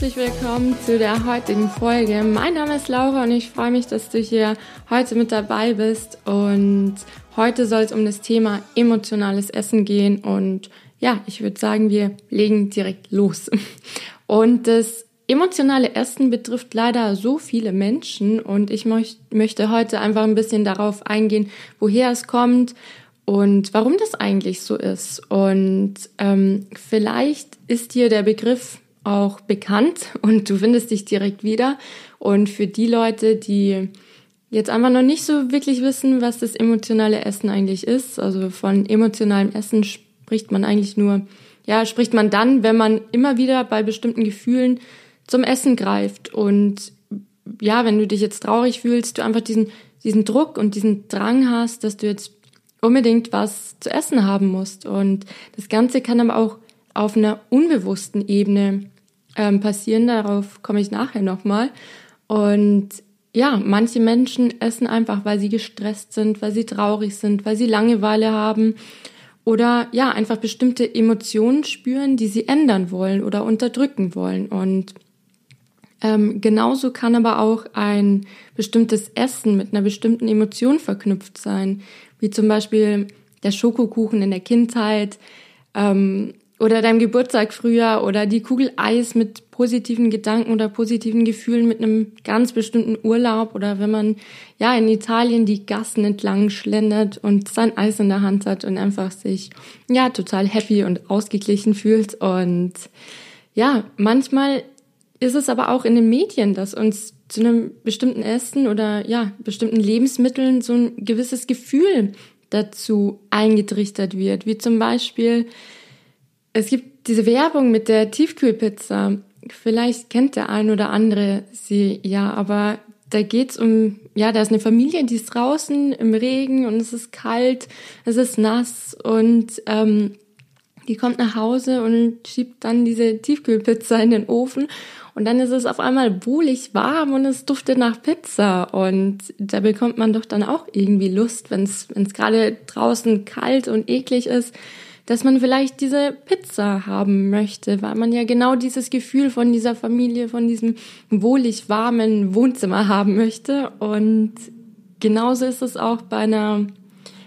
herzlich willkommen zu der heutigen Folge. Mein Name ist Laura und ich freue mich, dass du hier heute mit dabei bist. Und heute soll es um das Thema emotionales Essen gehen. Und ja, ich würde sagen, wir legen direkt los. Und das emotionale Essen betrifft leider so viele Menschen und ich möchte heute einfach ein bisschen darauf eingehen, woher es kommt und warum das eigentlich so ist. Und ähm, vielleicht ist dir der Begriff auch bekannt und du findest dich direkt wieder. Und für die Leute, die jetzt einfach noch nicht so wirklich wissen, was das emotionale Essen eigentlich ist, also von emotionalem Essen spricht man eigentlich nur, ja, spricht man dann, wenn man immer wieder bei bestimmten Gefühlen zum Essen greift. Und ja, wenn du dich jetzt traurig fühlst, du einfach diesen, diesen Druck und diesen Drang hast, dass du jetzt unbedingt was zu essen haben musst. Und das Ganze kann aber auch auf einer unbewussten Ebene ähm, passieren. Darauf komme ich nachher nochmal. Und ja, manche Menschen essen einfach, weil sie gestresst sind, weil sie traurig sind, weil sie Langeweile haben oder ja, einfach bestimmte Emotionen spüren, die sie ändern wollen oder unterdrücken wollen. Und ähm, genauso kann aber auch ein bestimmtes Essen mit einer bestimmten Emotion verknüpft sein, wie zum Beispiel der Schokokuchen in der Kindheit ähm, oder deinem Geburtstag früher oder die Kugel Eis mit positiven Gedanken oder positiven Gefühlen mit einem ganz bestimmten Urlaub oder wenn man ja in Italien die Gassen entlang schlendert und sein Eis in der Hand hat und einfach sich ja total happy und ausgeglichen fühlt und ja, manchmal ist es aber auch in den Medien, dass uns zu einem bestimmten Essen oder ja, bestimmten Lebensmitteln so ein gewisses Gefühl dazu eingetrichtert wird. Wie zum Beispiel, es gibt diese Werbung mit der Tiefkühlpizza. Vielleicht kennt der ein oder andere sie ja, aber da geht's um, ja, da ist eine Familie, die ist draußen im Regen und es ist kalt, es ist nass und ähm, die kommt nach Hause und schiebt dann diese Tiefkühlpizza in den Ofen und dann ist es auf einmal wohlig warm und es duftet nach Pizza. Und da bekommt man doch dann auch irgendwie Lust, wenn es gerade draußen kalt und eklig ist, dass man vielleicht diese Pizza haben möchte, weil man ja genau dieses Gefühl von dieser Familie, von diesem wohlig warmen Wohnzimmer haben möchte. Und genauso ist es auch bei einer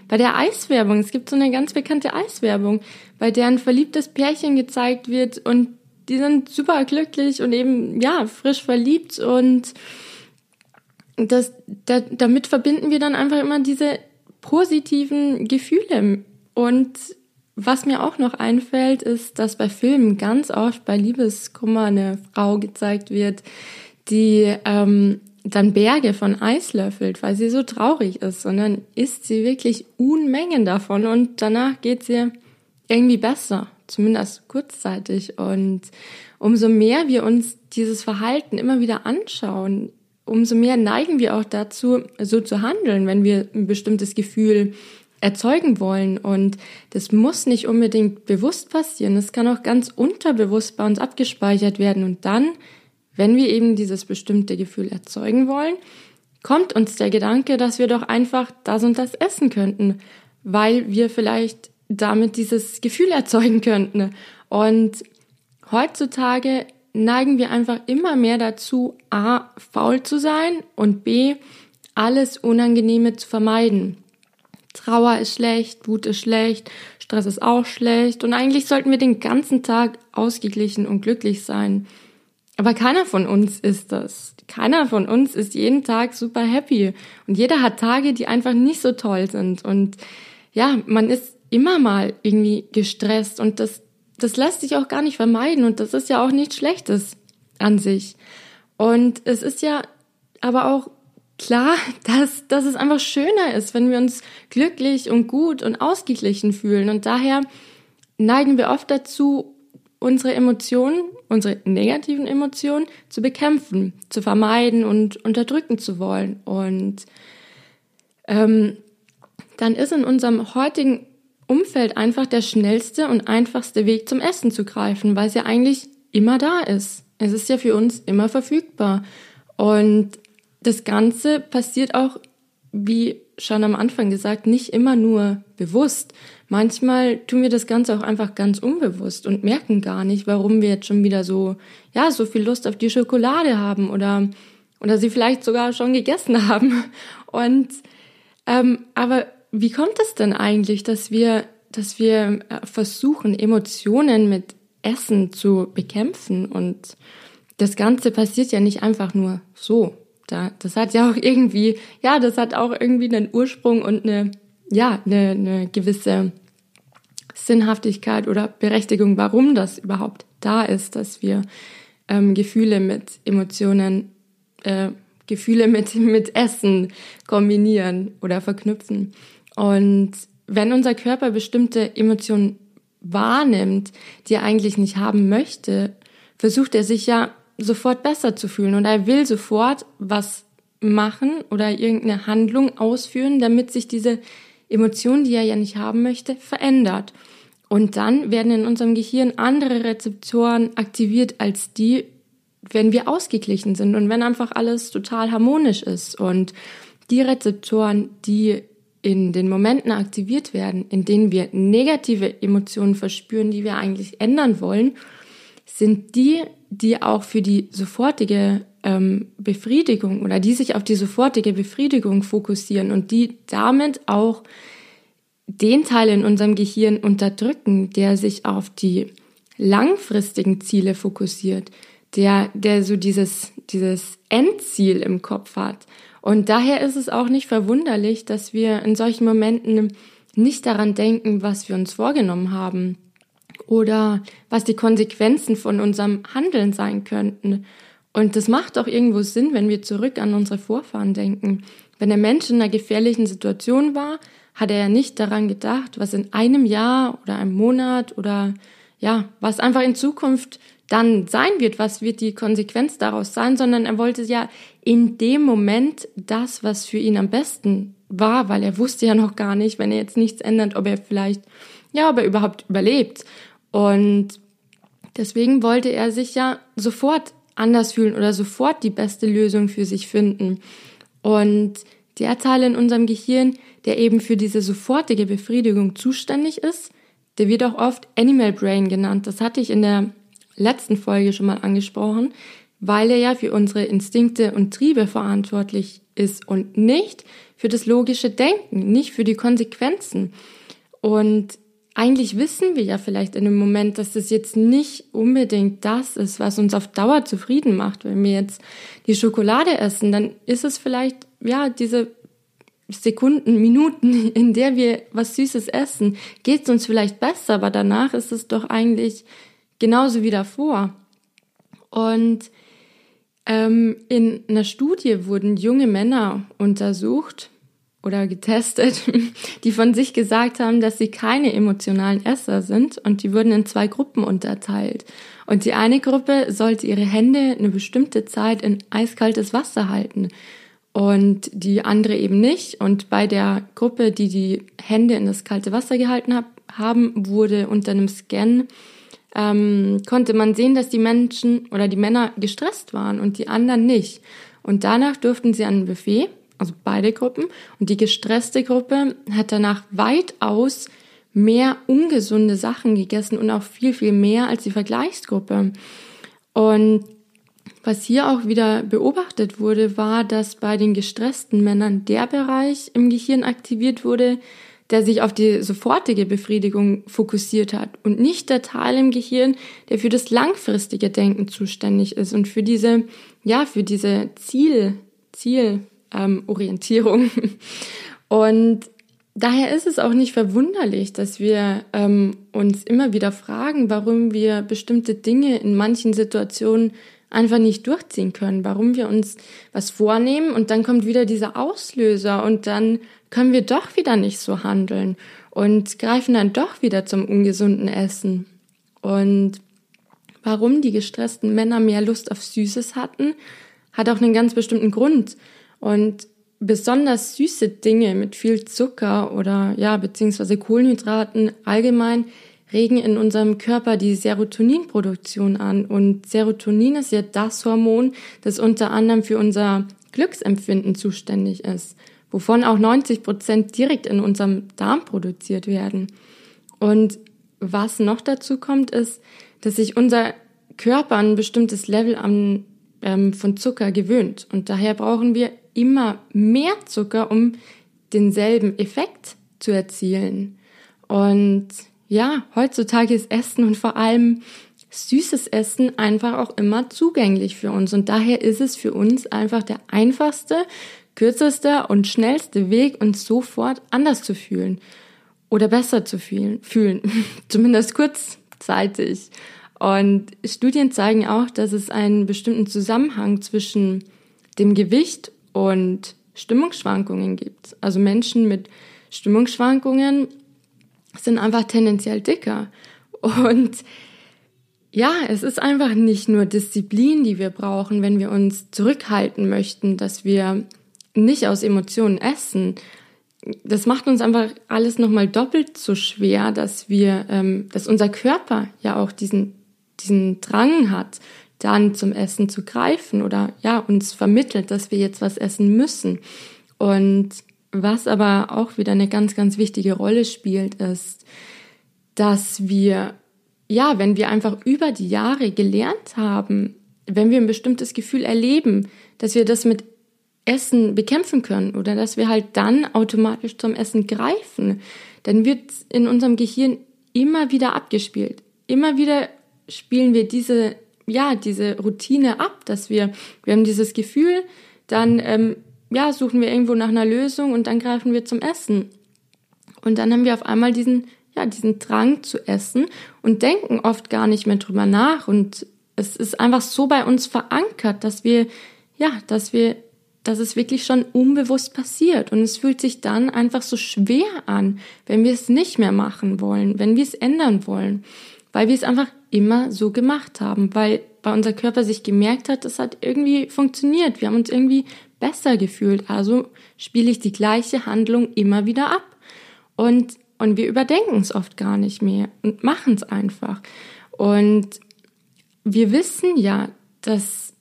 bei der Eiswerbung. Es gibt so eine ganz bekannte Eiswerbung, bei der ein verliebtes Pärchen gezeigt wird und die sind super glücklich und eben, ja, frisch verliebt und das, da, damit verbinden wir dann einfach immer diese positiven Gefühle. Und was mir auch noch einfällt, ist, dass bei Filmen ganz oft bei Liebeskummer eine Frau gezeigt wird, die ähm, dann Berge von Eis löffelt, weil sie so traurig ist. Und dann isst sie wirklich Unmengen davon und danach geht sie irgendwie besser zumindest kurzzeitig. Und umso mehr wir uns dieses Verhalten immer wieder anschauen, umso mehr neigen wir auch dazu, so zu handeln, wenn wir ein bestimmtes Gefühl erzeugen wollen. Und das muss nicht unbedingt bewusst passieren. Das kann auch ganz unterbewusst bei uns abgespeichert werden. Und dann, wenn wir eben dieses bestimmte Gefühl erzeugen wollen, kommt uns der Gedanke, dass wir doch einfach das und das essen könnten, weil wir vielleicht damit dieses Gefühl erzeugen könnten. Und heutzutage neigen wir einfach immer mehr dazu, a, faul zu sein und b, alles Unangenehme zu vermeiden. Trauer ist schlecht, Wut ist schlecht, Stress ist auch schlecht und eigentlich sollten wir den ganzen Tag ausgeglichen und glücklich sein. Aber keiner von uns ist das. Keiner von uns ist jeden Tag super happy und jeder hat Tage, die einfach nicht so toll sind und ja, man ist immer mal irgendwie gestresst und das, das lässt sich auch gar nicht vermeiden und das ist ja auch nichts Schlechtes an sich. Und es ist ja aber auch klar, dass, dass es einfach schöner ist, wenn wir uns glücklich und gut und ausgeglichen fühlen. Und daher neigen wir oft dazu, unsere Emotionen, unsere negativen Emotionen zu bekämpfen, zu vermeiden und unterdrücken zu wollen. Und ähm, dann ist in unserem heutigen Umfeld einfach der schnellste und einfachste Weg zum Essen zu greifen, weil es ja eigentlich immer da ist. Es ist ja für uns immer verfügbar. Und das Ganze passiert auch, wie schon am Anfang gesagt, nicht immer nur bewusst. manchmal tun wir das Ganze auch einfach ganz unbewusst und merken gar nicht, warum wir jetzt schon wieder so, ja, so viel Lust auf die Schokolade haben oder, oder sie vielleicht sogar schon gegessen haben. Und, ähm, aber wie kommt es denn eigentlich, dass wir, dass wir äh, versuchen, Emotionen mit Essen zu bekämpfen und das Ganze passiert ja nicht einfach nur so. Da, das hat ja auch irgendwie, ja, das hat auch irgendwie einen Ursprung und eine, ja, eine, eine gewisse Sinnhaftigkeit oder Berechtigung, warum das überhaupt da ist, dass wir ähm, Gefühle mit Emotionen, äh, Gefühle mit, mit Essen kombinieren oder verknüpfen. Und wenn unser Körper bestimmte Emotionen wahrnimmt, die er eigentlich nicht haben möchte, versucht er sich ja sofort besser zu fühlen und er will sofort was machen oder irgendeine Handlung ausführen, damit sich diese Emotion, die er ja nicht haben möchte, verändert. Und dann werden in unserem Gehirn andere Rezeptoren aktiviert als die, wenn wir ausgeglichen sind und wenn einfach alles total harmonisch ist. Und die Rezeptoren, die in den Momenten aktiviert werden, in denen wir negative Emotionen verspüren, die wir eigentlich ändern wollen, sind die, die auch für die sofortige ähm, Befriedigung oder die sich auf die sofortige Befriedigung fokussieren und die damit auch den Teil in unserem Gehirn unterdrücken, der sich auf die langfristigen Ziele fokussiert, der, der so dieses, dieses Endziel im Kopf hat. Und daher ist es auch nicht verwunderlich, dass wir in solchen Momenten nicht daran denken, was wir uns vorgenommen haben, oder was die Konsequenzen von unserem Handeln sein könnten. Und das macht auch irgendwo Sinn, wenn wir zurück an unsere Vorfahren denken. Wenn der Mensch in einer gefährlichen Situation war, hat er ja nicht daran gedacht, was in einem Jahr oder einem Monat oder ja, was einfach in Zukunft dann sein wird, was wird die Konsequenz daraus sein, sondern er wollte ja in dem Moment das, was für ihn am besten war, weil er wusste ja noch gar nicht, wenn er jetzt nichts ändert, ob er vielleicht, ja, ob er überhaupt überlebt. Und deswegen wollte er sich ja sofort anders fühlen oder sofort die beste Lösung für sich finden. Und der Teil in unserem Gehirn, der eben für diese sofortige Befriedigung zuständig ist, der wird auch oft Animal Brain genannt. Das hatte ich in der letzten Folge schon mal angesprochen, weil er ja für unsere Instinkte und Triebe verantwortlich ist und nicht für das logische Denken, nicht für die Konsequenzen. Und eigentlich wissen wir ja vielleicht in dem Moment, dass das jetzt nicht unbedingt das ist, was uns auf Dauer zufrieden macht. Wenn wir jetzt die Schokolade essen, dann ist es vielleicht, ja, diese Sekunden, Minuten, in der wir was Süßes essen, geht es uns vielleicht besser, aber danach ist es doch eigentlich genauso wie davor. Und ähm, in einer Studie wurden junge Männer untersucht, oder getestet, die von sich gesagt haben, dass sie keine emotionalen Esser sind und die wurden in zwei Gruppen unterteilt. Und die eine Gruppe sollte ihre Hände eine bestimmte Zeit in eiskaltes Wasser halten und die andere eben nicht. Und bei der Gruppe, die die Hände in das kalte Wasser gehalten hab, haben, wurde unter einem Scan ähm, konnte man sehen, dass die Menschen oder die Männer gestresst waren und die anderen nicht. Und danach durften sie an ein Buffet also beide Gruppen. Und die gestresste Gruppe hat danach weitaus mehr ungesunde Sachen gegessen und auch viel, viel mehr als die Vergleichsgruppe. Und was hier auch wieder beobachtet wurde, war, dass bei den gestressten Männern der Bereich im Gehirn aktiviert wurde, der sich auf die sofortige Befriedigung fokussiert hat und nicht der Teil im Gehirn, der für das langfristige Denken zuständig ist und für diese, ja, für diese Ziel, Ziel, ähm, Orientierung. Und daher ist es auch nicht verwunderlich, dass wir ähm, uns immer wieder fragen, warum wir bestimmte Dinge in manchen Situationen einfach nicht durchziehen können, warum wir uns was vornehmen und dann kommt wieder dieser Auslöser und dann können wir doch wieder nicht so handeln und greifen dann doch wieder zum ungesunden Essen. Und warum die gestressten Männer mehr Lust auf Süßes hatten, hat auch einen ganz bestimmten Grund. Und besonders süße Dinge mit viel Zucker oder ja, beziehungsweise Kohlenhydraten allgemein regen in unserem Körper die Serotoninproduktion an. Und Serotonin ist ja das Hormon, das unter anderem für unser Glücksempfinden zuständig ist, wovon auch 90 Prozent direkt in unserem Darm produziert werden. Und was noch dazu kommt, ist, dass sich unser Körper ein bestimmtes Level an, ähm, von Zucker gewöhnt. Und daher brauchen wir immer mehr Zucker, um denselben Effekt zu erzielen. Und ja, heutzutage ist Essen und vor allem süßes Essen einfach auch immer zugänglich für uns. Und daher ist es für uns einfach der einfachste, kürzeste und schnellste Weg, uns sofort anders zu fühlen oder besser zu fühlen, fühlen. zumindest kurzzeitig. Und Studien zeigen auch, dass es einen bestimmten Zusammenhang zwischen dem Gewicht und Stimmungsschwankungen gibt. Also Menschen mit Stimmungsschwankungen sind einfach tendenziell dicker. Und ja, es ist einfach nicht nur Disziplin, die wir brauchen, wenn wir uns zurückhalten möchten, dass wir nicht aus Emotionen essen. Das macht uns einfach alles nochmal doppelt so schwer, dass wir, ähm, dass unser Körper ja auch diesen, diesen Drang hat, dann zum Essen zu greifen oder ja, uns vermittelt, dass wir jetzt was essen müssen. Und was aber auch wieder eine ganz, ganz wichtige Rolle spielt, ist, dass wir, ja, wenn wir einfach über die Jahre gelernt haben, wenn wir ein bestimmtes Gefühl erleben, dass wir das mit Essen bekämpfen können oder dass wir halt dann automatisch zum Essen greifen, dann wird in unserem Gehirn immer wieder abgespielt. Immer wieder spielen wir diese, ja, diese Routine ab, dass wir, wir haben dieses Gefühl, dann ähm, ja, suchen wir irgendwo nach einer Lösung und dann greifen wir zum Essen. Und dann haben wir auf einmal diesen, ja, diesen Drang zu essen und denken oft gar nicht mehr drüber nach. Und es ist einfach so bei uns verankert, dass wir, ja, dass wir, dass es wirklich schon unbewusst passiert. Und es fühlt sich dann einfach so schwer an, wenn wir es nicht mehr machen wollen, wenn wir es ändern wollen, weil wir es einfach immer so gemacht haben, weil bei unser Körper sich gemerkt hat, das hat irgendwie funktioniert. Wir haben uns irgendwie besser gefühlt. Also spiele ich die gleiche Handlung immer wieder ab. Und, und wir überdenken es oft gar nicht mehr und machen es einfach. Und wir wissen ja, dass,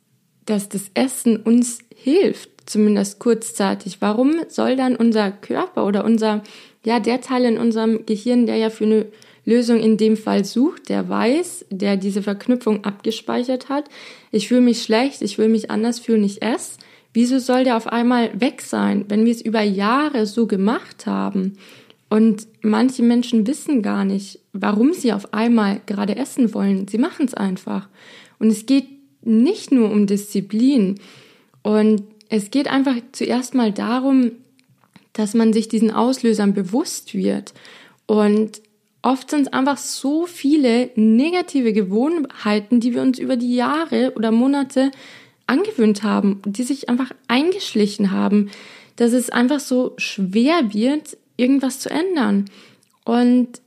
dass das Essen uns hilft, zumindest kurzzeitig. Warum soll dann unser Körper oder unser, ja, der Teil in unserem Gehirn, der ja für eine Lösung in dem Fall sucht, der weiß, der diese Verknüpfung abgespeichert hat, ich fühle mich schlecht, ich will mich anders fühlen, ich esse, Wieso soll der auf einmal weg sein, wenn wir es über Jahre so gemacht haben? Und manche Menschen wissen gar nicht, warum sie auf einmal gerade essen wollen. Sie machen es einfach. Und es geht nicht nur um Disziplin. Und es geht einfach zuerst mal darum, dass man sich diesen Auslösern bewusst wird. Und oft sind es einfach so viele negative Gewohnheiten, die wir uns über die Jahre oder Monate angewöhnt haben, die sich einfach eingeschlichen haben, dass es einfach so schwer wird, irgendwas zu ändern. Und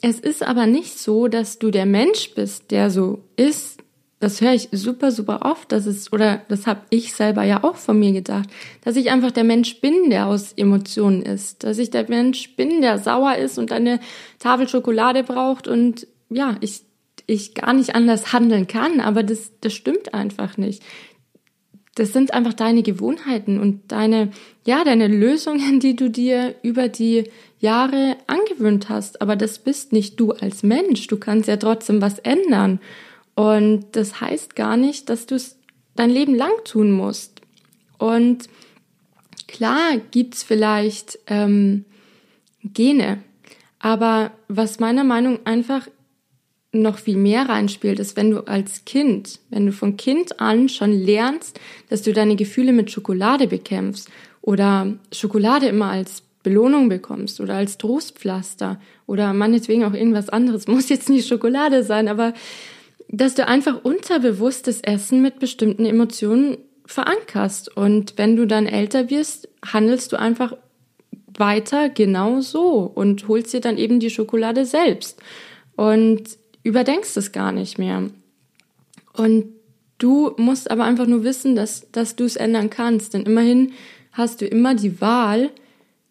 es ist aber nicht so, dass du der Mensch bist, der so ist. Das höre ich super, super oft, dass es, oder das habe ich selber ja auch von mir gedacht, dass ich einfach der Mensch bin, der aus Emotionen ist, dass ich der Mensch bin, der sauer ist und eine Tafel Schokolade braucht und ja, ich, ich gar nicht anders handeln kann, aber das, das stimmt einfach nicht das sind einfach deine Gewohnheiten und deine, ja, deine Lösungen, die du dir über die Jahre angewöhnt hast. Aber das bist nicht du als Mensch. Du kannst ja trotzdem was ändern. Und das heißt gar nicht, dass du es dein Leben lang tun musst. Und klar gibt's vielleicht ähm, Gene, aber was meiner Meinung einfach noch viel mehr reinspielt, ist, wenn du als Kind, wenn du von Kind an schon lernst, dass du deine Gefühle mit Schokolade bekämpfst oder Schokolade immer als Belohnung bekommst oder als Trostpflaster oder meinetwegen auch irgendwas anderes, muss jetzt nicht Schokolade sein, aber dass du einfach unterbewusstes Essen mit bestimmten Emotionen verankerst und wenn du dann älter wirst, handelst du einfach weiter genau so und holst dir dann eben die Schokolade selbst. Und überdenkst es gar nicht mehr. Und du musst aber einfach nur wissen, dass, dass du es ändern kannst. Denn immerhin hast du immer die Wahl,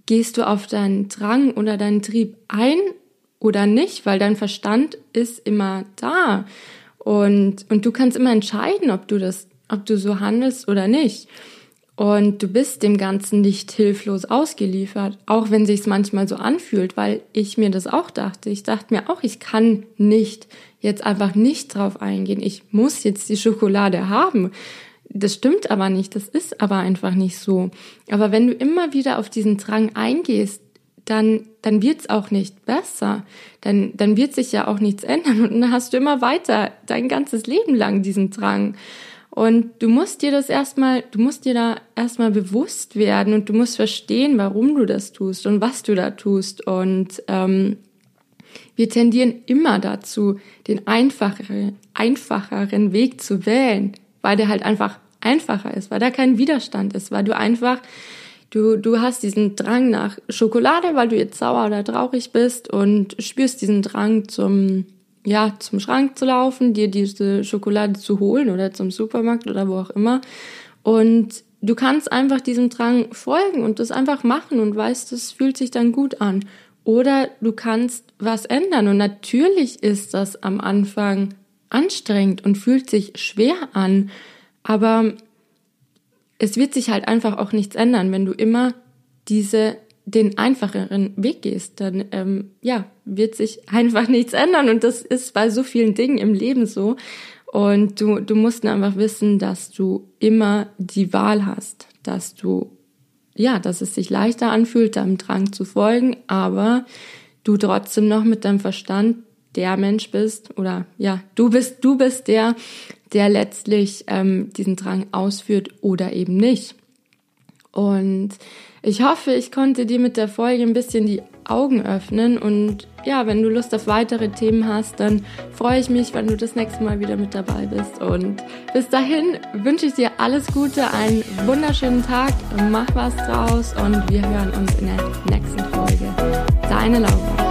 gehst du auf deinen Drang oder deinen Trieb ein oder nicht, weil dein Verstand ist immer da. Und, und du kannst immer entscheiden, ob du das, ob du so handelst oder nicht. Und du bist dem Ganzen nicht hilflos ausgeliefert, auch wenn sich's manchmal so anfühlt, weil ich mir das auch dachte. Ich dachte mir auch, ich kann nicht jetzt einfach nicht drauf eingehen. Ich muss jetzt die Schokolade haben. Das stimmt aber nicht. Das ist aber einfach nicht so. Aber wenn du immer wieder auf diesen Drang eingehst, dann, dann wird's auch nicht besser. Dann, dann wird sich ja auch nichts ändern und dann hast du immer weiter dein ganzes Leben lang diesen Drang. Und du musst dir das erstmal, du musst dir da erstmal bewusst werden und du musst verstehen, warum du das tust und was du da tust. Und ähm, wir tendieren immer dazu, den einfacheren, einfacheren Weg zu wählen, weil der halt einfach einfacher ist, weil da kein Widerstand ist, weil du einfach, du, du hast diesen Drang nach Schokolade, weil du jetzt sauer oder traurig bist und spürst diesen Drang zum ja, zum Schrank zu laufen, dir diese Schokolade zu holen oder zum Supermarkt oder wo auch immer. Und du kannst einfach diesem Drang folgen und das einfach machen und weißt, das fühlt sich dann gut an. Oder du kannst was ändern und natürlich ist das am Anfang anstrengend und fühlt sich schwer an, aber es wird sich halt einfach auch nichts ändern, wenn du immer diese den einfacheren Weg gehst, dann ähm, ja, wird sich einfach nichts ändern. Und das ist bei so vielen Dingen im Leben so. Und du, du musst einfach wissen, dass du immer die Wahl hast, dass du, ja, dass es sich leichter anfühlt, deinem Drang zu folgen, aber du trotzdem noch mit deinem Verstand der Mensch bist oder ja, du bist, du bist der, der letztlich ähm, diesen Drang ausführt oder eben nicht. Und ich hoffe, ich konnte dir mit der Folge ein bisschen die Augen öffnen und ja, wenn du Lust auf weitere Themen hast, dann freue ich mich, wenn du das nächste Mal wieder mit dabei bist. Und bis dahin wünsche ich dir alles Gute, einen wunderschönen Tag, mach was draus und wir hören uns in der nächsten Folge. Deine Laura.